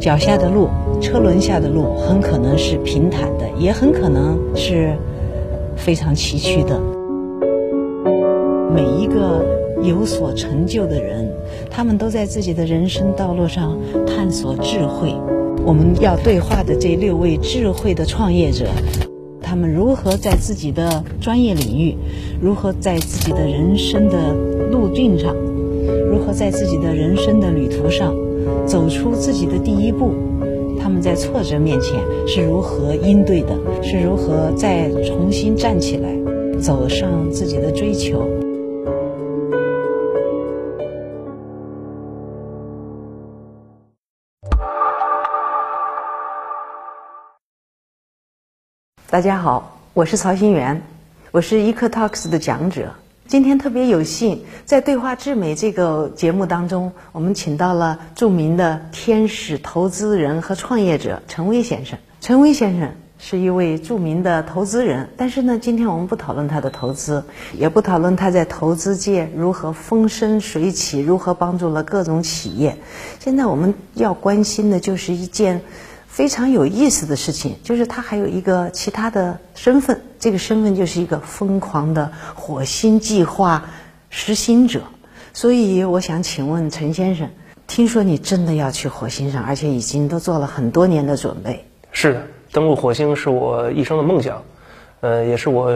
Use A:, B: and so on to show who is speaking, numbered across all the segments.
A: 脚下的路、车轮下的路很可能是平坦的，也很可能是非常崎岖的。每一个有所成就的人，他们都在自己的人生道路上探索智慧。我们要对话的这六位智慧的创业者，他们如何在自己的专业领域，如何在自己的人生的路径上，如何在自己的人生的旅途上。走出自己的第一步，他们在挫折面前是如何应对的？是如何再重新站起来，走上自己的追求？大家好，我是曹新元，我是 EcoTalks 的讲者。今天特别有幸，在《对话智美》这个节目当中，我们请到了著名的天使投资人和创业者陈威先生。陈威先生是一位著名的投资人，但是呢，今天我们不讨论他的投资，也不讨论他在投资界如何风生水起，如何帮助了各种企业。现在我们要关心的就是一件。非常有意思的事情，就是他还有一个其他的身份，这个身份就是一个疯狂的火星计划实行者。所以我想请问陈先生，听说你真的要去火星上，而且已经都做了很多年的准备。
B: 是的，登陆火星是我一生的梦想，呃，也是我。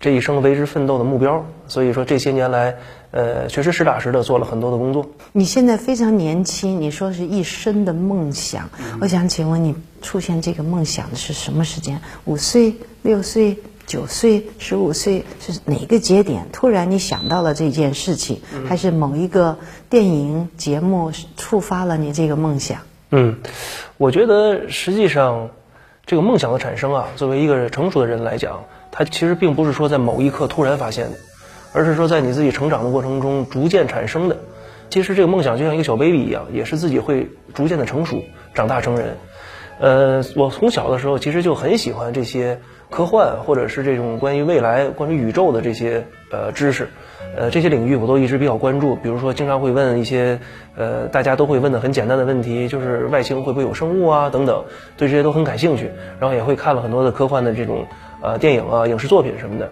B: 这一生为之奋斗的目标，所以说这些年来，呃，确实实打实的做了很多的工作。
A: 你现在非常年轻，你说是一生的梦想，我想请问你出现这个梦想的是什么时间？五岁、六岁、九岁、十五岁是哪个节点？突然你想到了这件事情，还是某一个电影节目触发了你这个梦想？
B: 嗯，我觉得实际上，这个梦想的产生啊，作为一个成熟的人来讲。他其实并不是说在某一刻突然发现的，而是说在你自己成长的过程中逐渐产生的。其实这个梦想就像一个小 baby 一样，也是自己会逐渐的成熟、长大成人。呃，我从小的时候其实就很喜欢这些科幻或者是这种关于未来、关于宇宙的这些呃知识，呃这些领域我都一直比较关注。比如说，经常会问一些呃大家都会问的很简单的问题，就是外星会不会有生物啊等等，对这些都很感兴趣。然后也会看了很多的科幻的这种。呃，电影啊，影视作品什么的，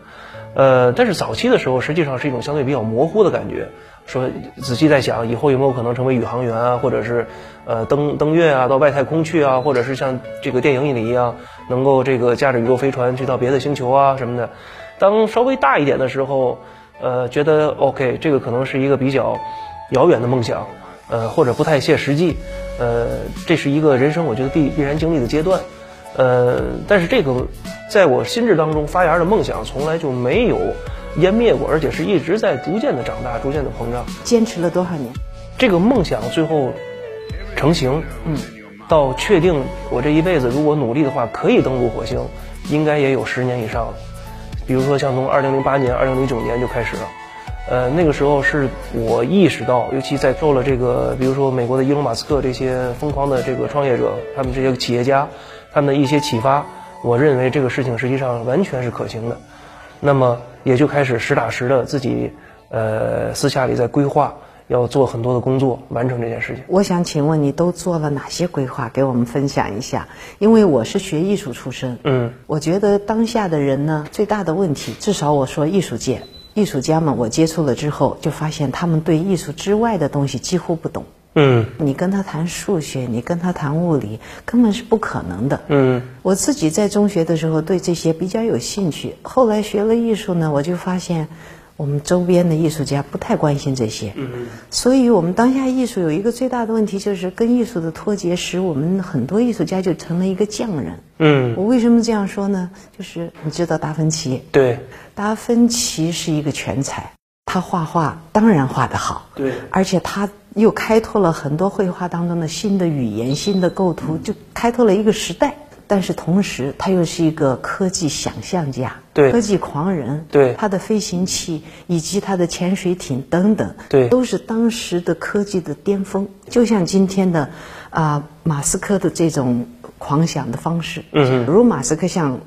B: 呃，但是早期的时候，实际上是一种相对比较模糊的感觉。说仔细在想，以后有没有可能成为宇航员啊，或者是呃登登月啊，到外太空去啊，或者是像这个电影里一样，能够这个驾着宇宙飞船去到别的星球啊什么的。当稍微大一点的时候，呃，觉得 OK，这个可能是一个比较遥远的梦想，呃，或者不太切实际，呃，这是一个人生我觉得必必然经历的阶段。呃，但是这个在我心智当中发芽的梦想从来就没有湮灭过，而且是一直在逐渐的长大，逐渐的膨胀。
A: 坚持了多少年？
B: 这个梦想最后成型，嗯，到确定我这一辈子如果努力的话可以登陆火星，应该也有十年以上了。比如说像从二零零八年、二零零九年就开始了，呃，那个时候是我意识到，尤其在受了这个，比如说美国的伊隆马斯克这些疯狂的这个创业者，他们这些企业家。他们的一些启发，我认为这个事情实际上完全是可行的，那么也就开始实打实的自己，呃，私下里在规划，要做很多的工作，完成这件事情。
A: 我想请问你都做了哪些规划？给我们分享一下。因为我是学艺术出身，嗯，我觉得当下的人呢，最大的问题，至少我说艺术界，艺术家们，我接触了之后，就发现他们对艺术之外的东西几乎不懂。嗯，你跟他谈数学，你跟他谈物理，根本是不可能的。嗯，我自己在中学的时候对这些比较有兴趣，后来学了艺术呢，我就发现我们周边的艺术家不太关心这些。嗯，所以我们当下艺术有一个最大的问题，就是跟艺术的脱节，使我们很多艺术家就成了一个匠人。嗯，我为什么这样说呢？就是你知道达芬奇？
B: 对，
A: 达芬奇是一个全才。他画画当然画得好，
B: 对，
A: 而且他又开拓了很多绘画当中的新的语言、新的构图，就开拓了一个时代。但是同时，他又是一个科技想象家，
B: 对，
A: 科技狂人，
B: 对，
A: 他的飞行器以及他的潜水艇等等，
B: 对，
A: 都是当时的科技的巅峰。就像今天的啊，马斯克的这种狂想的方式，嗯，如马斯克像。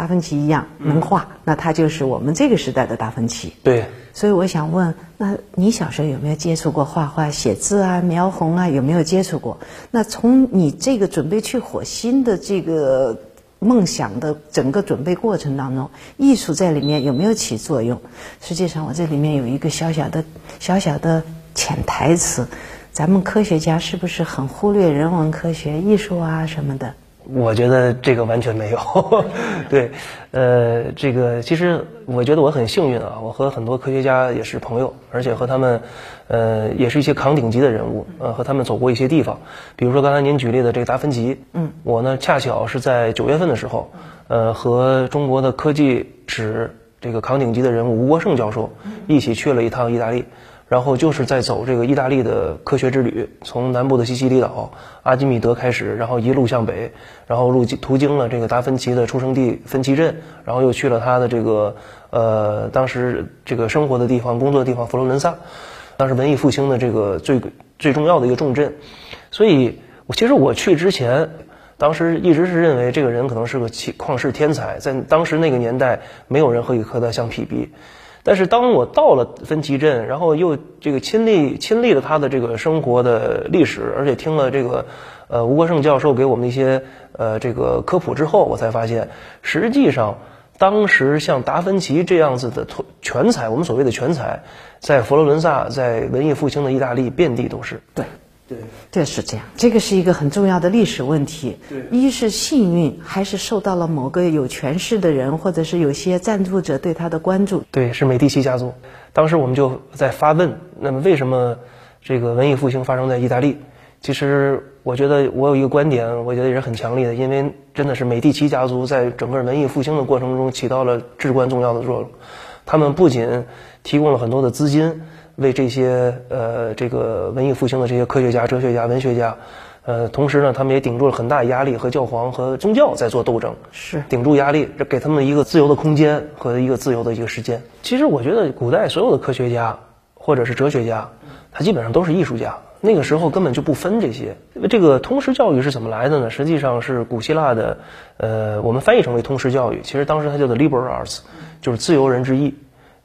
A: 达芬奇一样能画，那他就是我们这个时代的达芬奇。
B: 对，
A: 所以我想问，那你小时候有没有接触过画画、写字啊、描红啊？有没有接触过？那从你这个准备去火星的这个梦想的整个准备过程当中，艺术在里面有没有起作用？实际上，我这里面有一个小小的、小小的潜台词：咱们科学家是不是很忽略人文科学、艺术啊什么的？
B: 我觉得这个完全没有，对，呃，这个其实我觉得我很幸运啊，我和很多科学家也是朋友，而且和他们，呃，也是一些扛鼎级的人物，呃，和他们走过一些地方，比如说刚才您举例的这个达芬奇，嗯，我呢恰巧是在九月份的时候，呃，和中国的科技史这个扛鼎级的人物吴国胜教授一起去了一趟意大利。然后就是在走这个意大利的科学之旅，从南部的西西里岛阿基米德开始，然后一路向北，然后路途经了这个达芬奇的出生地芬奇镇，然后又去了他的这个呃当时这个生活的地方、工作的地方佛罗伦萨，当时文艺复兴的这个最最重要的一个重镇。所以，我其实我去之前，当时一直是认为这个人可能是个旷世天才，在当时那个年代，没有人可以和他相匹敌。但是当我到了芬奇镇，然后又这个亲历亲历了他的这个生活的历史，而且听了这个呃吴国胜教授给我们一些呃这个科普之后，我才发现，实际上当时像达芬奇这样子的全才，我们所谓的全才，在佛罗伦萨，在文艺复兴的意大利遍地都是。
A: 对。对，这是这样，这个是一个很重要的历史问题。
B: 对，
A: 一是幸运，还是受到了某个有权势的人，或者是有些赞助者对他的关注。
B: 对，是美第奇家族。当时我们就在发问：那么为什么这个文艺复兴发生在意大利？其实我觉得我有一个观点，我觉得也是很强烈的，因为真的是美第奇家族在整个文艺复兴的过程中起到了至关重要的作用。他们不仅提供了很多的资金。为这些呃这个文艺复兴的这些科学家、哲学家、文学家，呃，同时呢，他们也顶住了很大压力，和教皇和宗教在做斗争，
A: 是
B: 顶住压力，这给他们一个自由的空间和一个自由的一个时间。其实我觉得，古代所有的科学家或者是哲学家，他基本上都是艺术家。那个时候根本就不分这些。这个通识教育是怎么来的呢？实际上是古希腊的，呃，我们翻译成为通识教育，其实当时它叫做 liberal arts，就是自由人之意。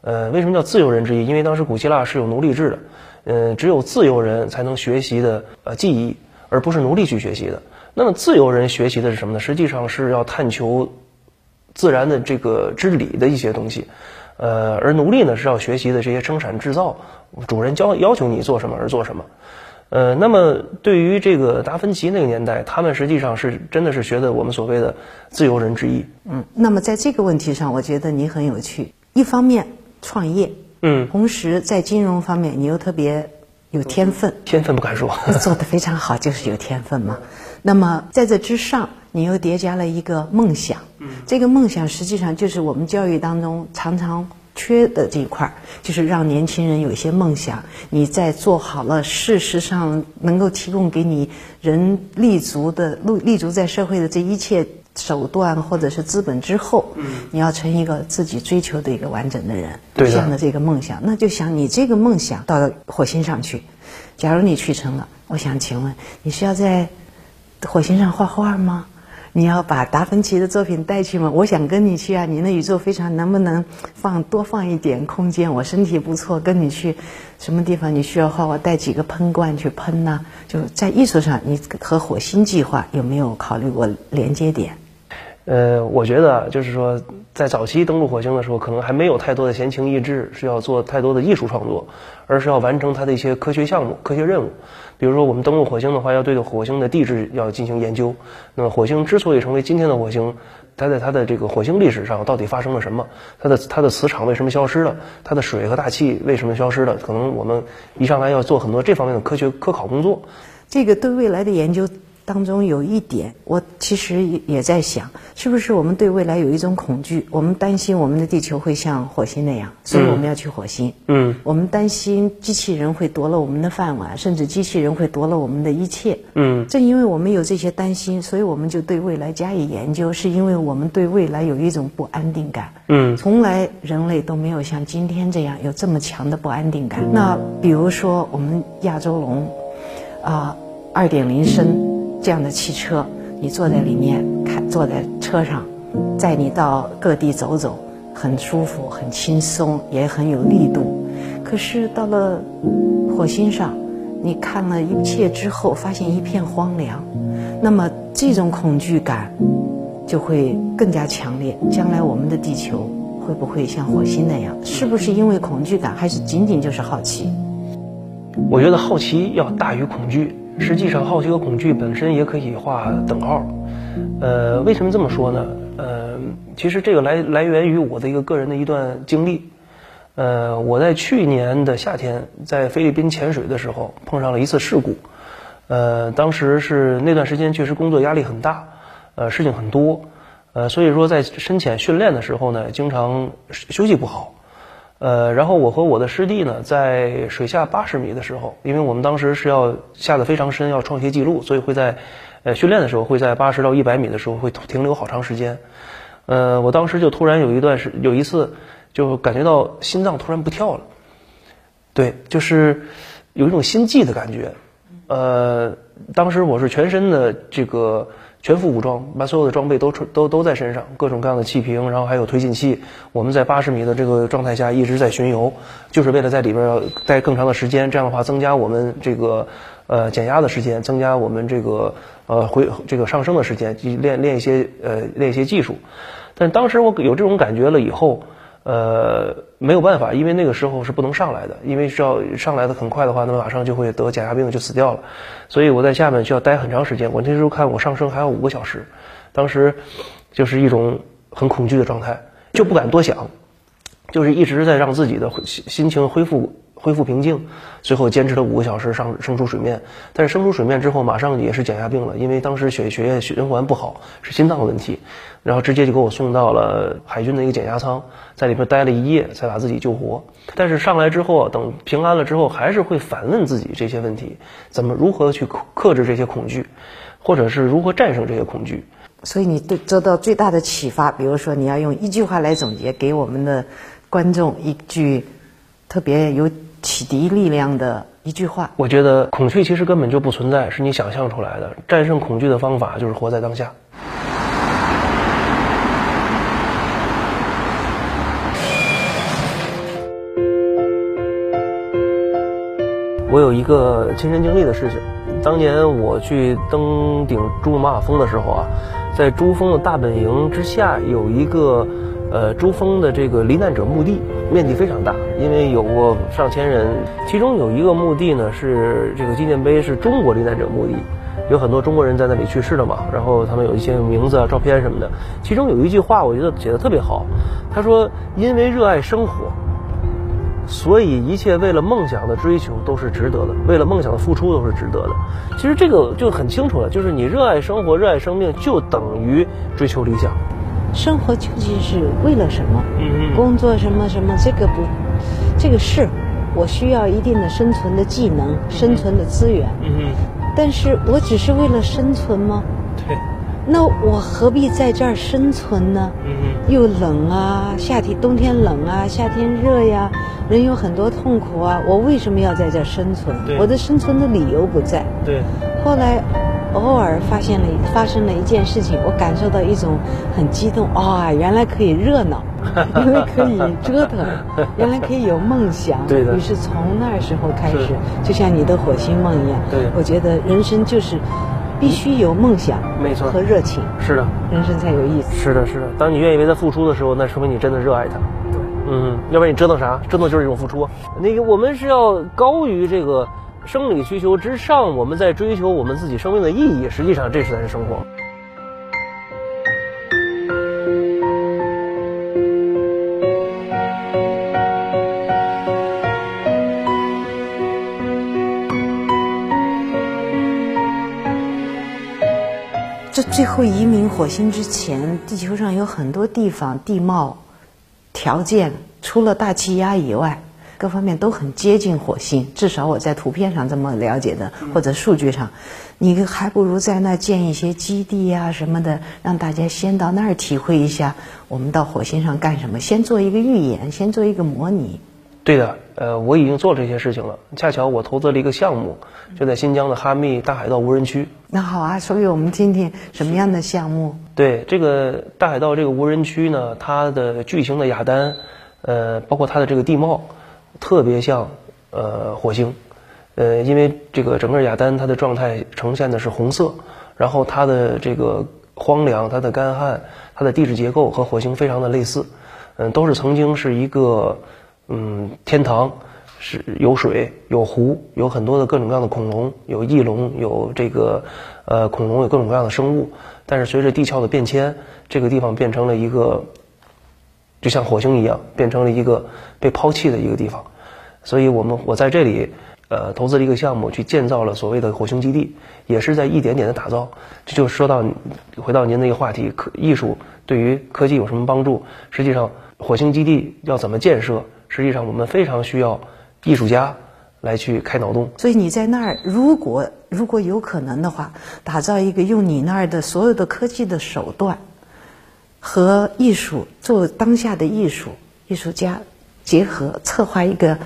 B: 呃，为什么叫自由人之一？因为当时古希腊是有奴隶制的，呃，只有自由人才能学习的呃技艺，而不是奴隶去学习的。那么自由人学习的是什么呢？实际上是要探求自然的这个之理的一些东西，呃，而奴隶呢是要学习的这些生产制造，主人教要求你做什么而做什么。呃，那么对于这个达芬奇那个年代，他们实际上是真的是学的我们所谓的自由人之意。
A: 嗯，那么在这个问题上，我觉得你很有趣，一方面。创业，
B: 嗯，
A: 同时在金融方面你又特别有天分，
B: 天分不敢说，
A: 做的非常好，就是有天分嘛。那么在这之上，你又叠加了一个梦想，嗯，这个梦想实际上就是我们教育当中常常缺的这一块儿，就是让年轻人有一些梦想。你在做好了事实上能够提供给你人立足的立立足在社会的这一切。手段或者是资本之后，你要成一个自己追求的一个完整的人，这样的这个梦想，那就想你这个梦想到火星上去。假如你去成了，我想请问，你是要在火星上画画吗？你要把达芬奇的作品带去吗？我想跟你去啊！你那宇宙飞船能不能放多放一点空间？我身体不错，跟你去什么地方？你需要画，我带几个喷罐去喷呢？就在艺术上，你和火星计划有没有考虑过连接点？
B: 呃，我觉得就是说，在早期登陆火星的时候，可能还没有太多的闲情逸致，是要做太多的艺术创作，而是要完成它的一些科学项目、科学任务。比如说，我们登陆火星的话，要对火星的地质要进行研究。那么，火星之所以成为今天的火星，它在它的这个火星历史上到底发生了什么？它的它的磁场为什么消失了？它的水和大气为什么消失了？可能我们一上来要做很多这方面的科学科考工作。
A: 这个对未来的研究。当中有一点，我其实也在想，是不是我们对未来有一种恐惧？我们担心我们的地球会像火星那样，所以我们要去火星。
B: 嗯，
A: 我们担心机器人会夺了我们的饭碗，甚至机器人会夺了我们的一切。
B: 嗯，
A: 正因为我们有这些担心，所以我们就对未来加以研究，是因为我们对未来有一种不安定感。
B: 嗯，
A: 从来人类都没有像今天这样有这么强的不安定感。那比如说我们亚洲龙，啊，二点零升。这样的汽车，你坐在里面，看坐在车上，载你到各地走走，很舒服、很轻松，也很有力度。可是到了火星上，你看了一切之后，发现一片荒凉，那么这种恐惧感就会更加强烈。将来我们的地球会不会像火星那样？是不是因为恐惧感，还是仅仅就是好奇？
B: 我觉得好奇要大于恐惧。实际上，好奇和恐惧本身也可以画等号。呃，为什么这么说呢？呃，其实这个来来源于我的一个个人的一段经历。呃，我在去年的夏天在菲律宾潜水的时候碰上了一次事故。呃，当时是那段时间确实工作压力很大，呃，事情很多，呃，所以说在深潜训练的时候呢，经常休息不好。呃，然后我和我的师弟呢，在水下八十米的时候，因为我们当时是要下的非常深，要创一些记录，所以会在呃训练的时候会在八十到一百米的时候会停留好长时间。呃，我当时就突然有一段时有一次。就感觉到心脏突然不跳了，对，就是有一种心悸的感觉。呃，当时我是全身的这个全副武装，把所有的装备都穿都都在身上，各种各样的气瓶，然后还有推进器。我们在八十米的这个状态下一直在巡游，就是为了在里边要待更长的时间，这样的话增加我们这个呃减压的时间，增加我们这个呃回这个上升的时间，练练一些呃练一些技术。但当时我有这种感觉了以后。呃，没有办法，因为那个时候是不能上来的，因为需要上来的很快的话，那么马上就会得甲亢病，就死掉了。所以我在下面就要待很长时间。我那时候看我上升还要五个小时，当时就是一种很恐惧的状态，就不敢多想，就是一直在让自己的心心情恢复。恢复平静，最后坚持了五个小时上升出水面，但是升出水面之后马上也是减压病了，因为当时血血液循环不好，是心脏的问题，然后直接就给我送到了海军的一个减压舱，在里边待了一夜才把自己救活。但是上来之后，等平安了之后，还是会反问自己这些问题：怎么如何去克克制这些恐惧，或者是如何战胜这些恐惧？
A: 所以你对得到最大的启发，比如说你要用一句话来总结给我们的观众一句特别有。启迪力量的一句话，
B: 我觉得恐惧其实根本就不存在，是你想象出来的。战胜恐惧的方法就是活在当下。我有一个亲身经历的事情，当年我去登顶珠穆朗玛峰的时候啊，在珠峰的大本营之下有一个。呃，珠峰的这个罹难者墓地面积非常大，因为有过上千人。其中有一个墓地呢，是这个纪念碑，是中国罹难者墓地，有很多中国人在那里去世了嘛。然后他们有一些名字啊、照片什么的。其中有一句话，我觉得写的特别好。他说：“因为热爱生活，所以一切为了梦想的追求都是值得的，为了梦想的付出都是值得的。”其实这个就很清楚了，就是你热爱生活、热爱生命，就等于追求理想。
A: 生活究竟是为了什么？工作什么什么？这个不，这个是，我需要一定的生存的技能、生存的资源。但是我只是为了生存吗？
B: 对。
A: 那我何必在这儿生存呢？又冷啊，夏天冬天冷啊，夏天热呀，人有很多痛苦啊。我为什么要在这儿生存？我的生存的理由不在。
B: 对。
A: 后来。偶尔发现了发生了一件事情，我感受到一种很激动啊！原来可以热闹，原来可以折腾，原来可以有梦想。
B: 对的。
A: 于是从那时候开始，就像你的火星梦一样。
B: 对。
A: 我觉得人生就是必须有梦想，
B: 没错，
A: 和热情。
B: 是的。
A: 人生才有意思。
B: 是的，是的。当你愿意为他付出的时候，那说明你真的热爱他。
A: 对。
B: 嗯，要不然你折腾啥？折腾就是一种付出。那个，我们是要高于这个。生理需求之上，我们在追求我们自己生命的意义。实际上，这才是生活。
A: 这最后移民火星之前，地球上有很多地方地貌条件，除了大气压以外。各方面都很接近火星，至少我在图片上这么了解的，或者数据上，你还不如在那建一些基地呀什么的，让大家先到那儿体会一下我们到火星上干什么，先做一个预演，先做一个模拟。
B: 对的，呃，我已经做这些事情了。恰巧我投资了一个项目，就在新疆的哈密大海道无人区。
A: 那好啊，所以我们听听什么样的项目？
B: 对这个大海道这个无人区呢，它的巨型的雅丹，呃，包括它的这个地貌，特别像呃火星，呃，因为这个整个雅丹它的状态呈现的是红色，然后它的这个荒凉、它的干旱、它的地质结构和火星非常的类似，嗯，都是曾经是一个嗯天堂。是有水有湖，有很多的各种各样的恐龙，有翼龙，有这个呃恐龙，有各种各样的生物。但是随着地壳的变迁，这个地方变成了一个，就像火星一样，变成了一个被抛弃的一个地方。所以我们我在这里呃投资了一个项目，去建造了所谓的火星基地，也是在一点点的打造。这就说到回到您那个话题，科艺术对于科技有什么帮助？实际上，火星基地要怎么建设？实际上我们非常需要。艺术家来去开脑洞，
A: 所以你在那儿，如果如果有可能的话，打造一个用你那儿的所有的科技的手段和艺术做当下的艺术艺术家结合，策划一个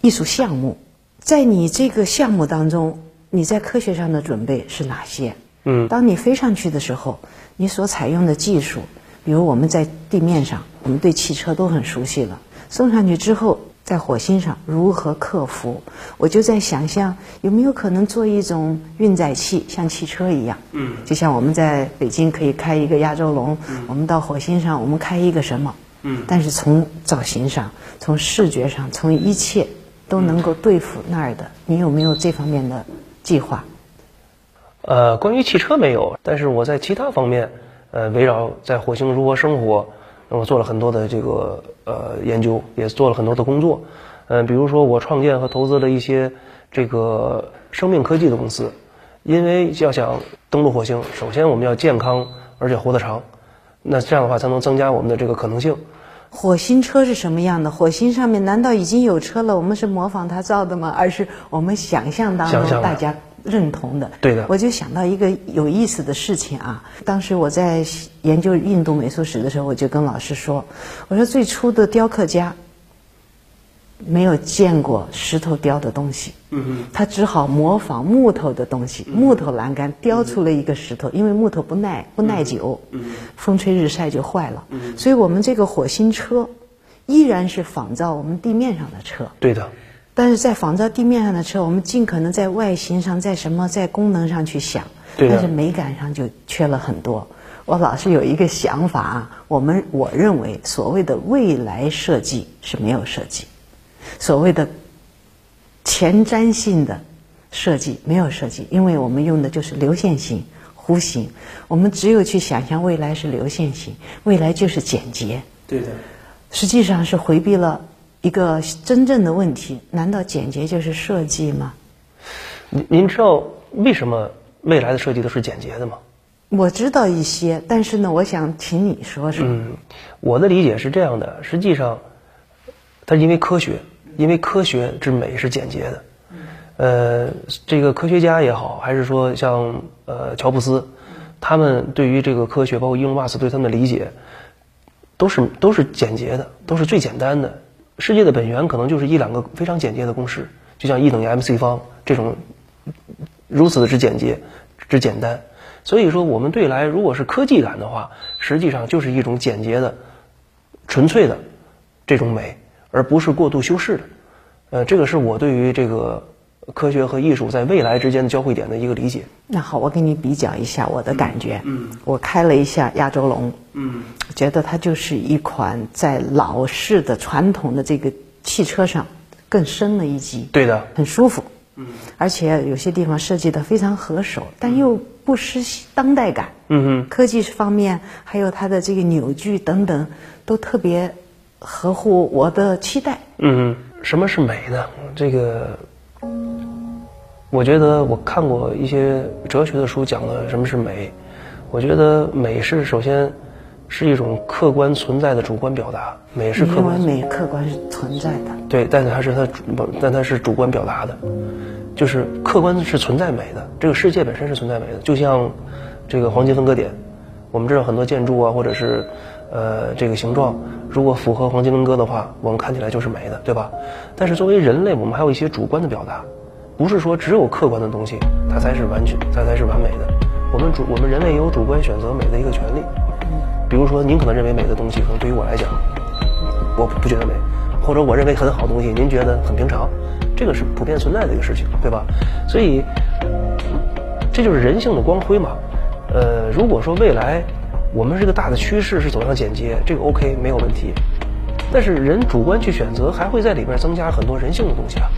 A: 艺术项目。在你这个项目当中，你在科学上的准备是哪些？
B: 嗯，
A: 当你飞上去的时候，你所采用的技术，比如我们在地面上，我们对汽车都很熟悉了，送上去之后。在火星上如何克服？我就在想象有没有可能做一种运载器，像汽车一样。
B: 嗯，
A: 就像我们在北京可以开一个亚洲龙，我们到火星上我们开一个什么？
B: 嗯，
A: 但是从造型上、从视觉上、从一切都能够对付那儿的。你有没有这方面的计划？
B: 呃，关于汽车没有，但是我在其他方面，呃，围绕在火星如何生活。那我做了很多的这个呃研究，也做了很多的工作，嗯，比如说我创建和投资了一些这个生命科技的公司，因为要想登陆火星，首先我们要健康而且活得长，那这样的话才能增加我们的这个可能性。
A: 火星车是什么样的？火星上面难道已经有车了？我们是模仿它造的吗？而是我们想象当中大家。认同的，
B: 对的。
A: 我就想到一个有意思的事情啊。当时我在研究印度美术史的时候，我就跟老师说：“我说最初的雕刻家没有见过石头雕的东西，
B: 嗯
A: 他只好模仿木头的东西，木头栏杆雕出了一个石头。因为木头不耐不耐久，风吹日晒就坏了。所以我们这个火星车依然是仿造我们地面上的车。
B: 对的。”
A: 但是在仿造地面上的车，我们尽可能在外形上、在什么、在功能上去想，但是美感上就缺了很多。我老是有一个想法啊，我们我认为所谓的未来设计是没有设计，所谓的前瞻性的设计没有设计，因为我们用的就是流线型、弧形，我们只有去想象未来是流线型，未来就是简洁。
B: 对的，
A: 实际上是回避了。一个真正的问题，难道简洁就是设计吗？
B: 您您知道为什么未来的设计都是简洁的吗？
A: 我知道一些，但是呢，我想请你说说。
B: 嗯，我的理解是这样的：实际上，它因为科学，因为科学之美是简洁的。呃，这个科学家也好，还是说像呃乔布斯，他们对于这个科学，包括伊隆马斯对他们的理解，都是都是简洁的，都是最简单的。世界的本源可能就是一两个非常简洁的公式，就像 E 等于 mc 方这种如此的之简洁、之简单。所以说，我们对来如果是科技感的话，实际上就是一种简洁的、纯粹的这种美，而不是过度修饰的。呃，这个是我对于这个科学和艺术在未来之间的交汇点的一个理解。
A: 那好，我给你比较一下我的感觉。嗯，我开了一下亚洲龙。
B: 嗯，
A: 觉得它就是一款在老式的传统的这个汽车上更深了一级。
B: 对的，
A: 很舒服。嗯，而且有些地方设计的非常合手，但又不失当代感。
B: 嗯
A: 哼，科技方面还有它的这个扭矩等等，都特别合乎我的期待。
B: 嗯，什么是美呢？这个，我觉得我看过一些哲学的书，讲了什么是美。我觉得美是首先。是一种客观存在的主观表达，美是客观。
A: 美客观是存在的。
B: 对，但是它是它主，但它是主观表达的，就是客观是存在美的。这个世界本身是存在美的，就像这个黄金分割点，我们知道很多建筑啊，或者是呃这个形状，如果符合黄金分割的话，我们看起来就是美的，对吧？但是作为人类，我们还有一些主观的表达，不是说只有客观的东西，它才是完全，它才是完美的。我们主我们人类有主观选择美的一个权利。比如说，您可能认为美的东西，可能对于我来讲，我不觉得美，或者我认为很好的东西，您觉得很平常，这个是普遍存在的一个事情，对吧？所以，这就是人性的光辉嘛。呃，如果说未来我们这个大的趋势是走向简洁，这个 OK 没有问题。但是人主观去选择，还会在里边增加很多人性的东西啊，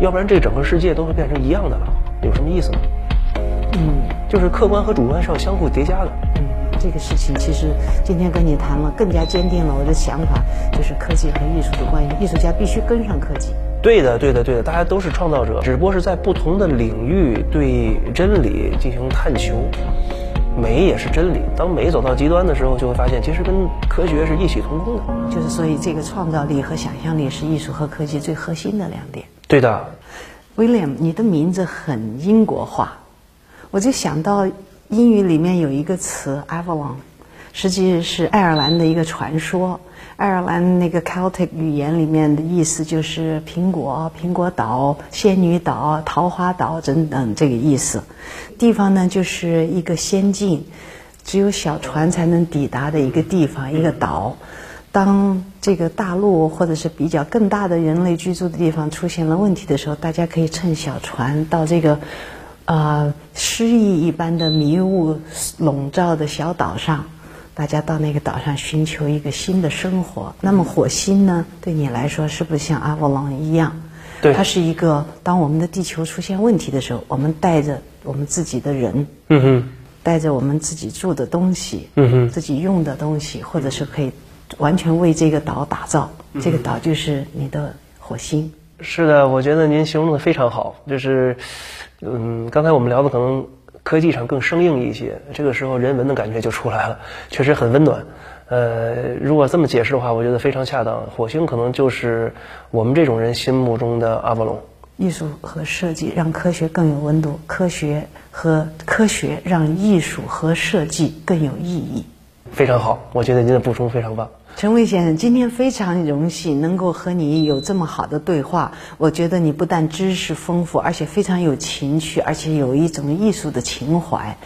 B: 要不然这整个世界都会变成一样的了，有什么意思呢？嗯，就是客观和主观是要相互叠加的。
A: 嗯，这个事情其实今天跟你谈了，更加坚定了我的想法，就是科技和艺术的关系，艺术家必须跟上科技。
B: 对的，对的，对的，大家都是创造者，只不过是在不同的领域对真理进行探求。美也是真理。当美走到极端的时候，就会发现其实跟科学是异曲同工的。
A: 就是所以，这个创造力和想象力是艺术和科技最核心的两点。
B: 对的
A: ，William，你的名字很英国化，我就想到英语里面有一个词 Avalon，实际是爱尔兰的一个传说。爱尔兰那个 Celtic 语言里面的意思就是苹果、苹果岛、仙女岛、桃花岛等等这个意思。地方呢就是一个仙境，只有小船才能抵达的一个地方，一个岛。当这个大陆或者是比较更大的人类居住的地方出现了问题的时候，大家可以乘小船到这个呃诗意一般的迷雾笼罩的小岛上。大家到那个岛上寻求一个新的生活。那么火星呢？对你来说是不是像阿波罗一样？
B: 对，
A: 它是一个当我们的地球出现问题的时候，我们带着我们自己的人，嗯哼，带着我们自己住的东西，嗯哼，自己用的东西，或者是可以完全为这个岛打造。这个岛就是你的火星。
B: 是的，我觉得您形容的非常好。就是，嗯，刚才我们聊的可能。科技上更生硬一些，这个时候人文的感觉就出来了，确实很温暖。呃，如果这么解释的话，我觉得非常恰当。火星可能就是我们这种人心目中的阿波罗。
A: 艺术和设计让科学更有温度，科学和科学让艺术和设计更有意义。
B: 非常好，我觉得您的补充非常棒。
A: 陈伟先生，今天非常荣幸能够和你有这么好的对话。我觉得你不但知识丰富，而且非常有情趣，而且有一种艺术的情怀。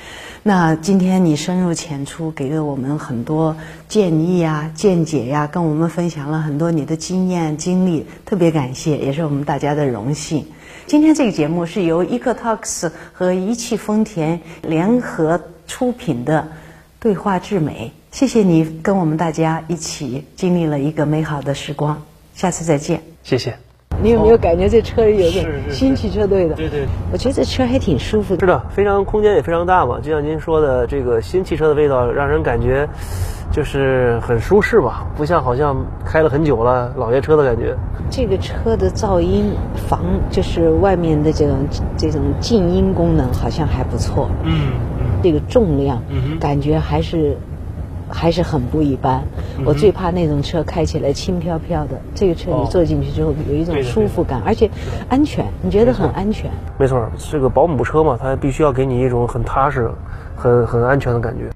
A: 那今天你深入浅出，给了我们很多建议呀、见解呀，跟我们分享了很多你的经验经历，特别感谢，也是我们大家的荣幸。今天这个节目是由 EcoTalks 和一汽丰田联合出品的《对话至美》。谢谢你跟我们大家一起经历了一个美好的时光，下次再见。
B: 谢谢。
A: 你有没有感觉这车有点新汽车队的？
B: 对对。
A: 我觉得这车还挺舒服的。
B: 是的，非常空间也非常大嘛。就像您说的，这个新汽车的味道让人感觉就是很舒适吧，不像好像开了很久了老爷车的感觉。
A: 这个车的噪音防就是外面的这种这种静音功能好像还不错。嗯。这个重量，感觉还是。还是很不一般。我最怕那种车开起来轻飘飘的。这个车你坐进去之后有一种舒服感，而且安全，你觉得很安全。
B: 没错，这个保姆车嘛，它必须要给你一种很踏实、很很安全的感觉。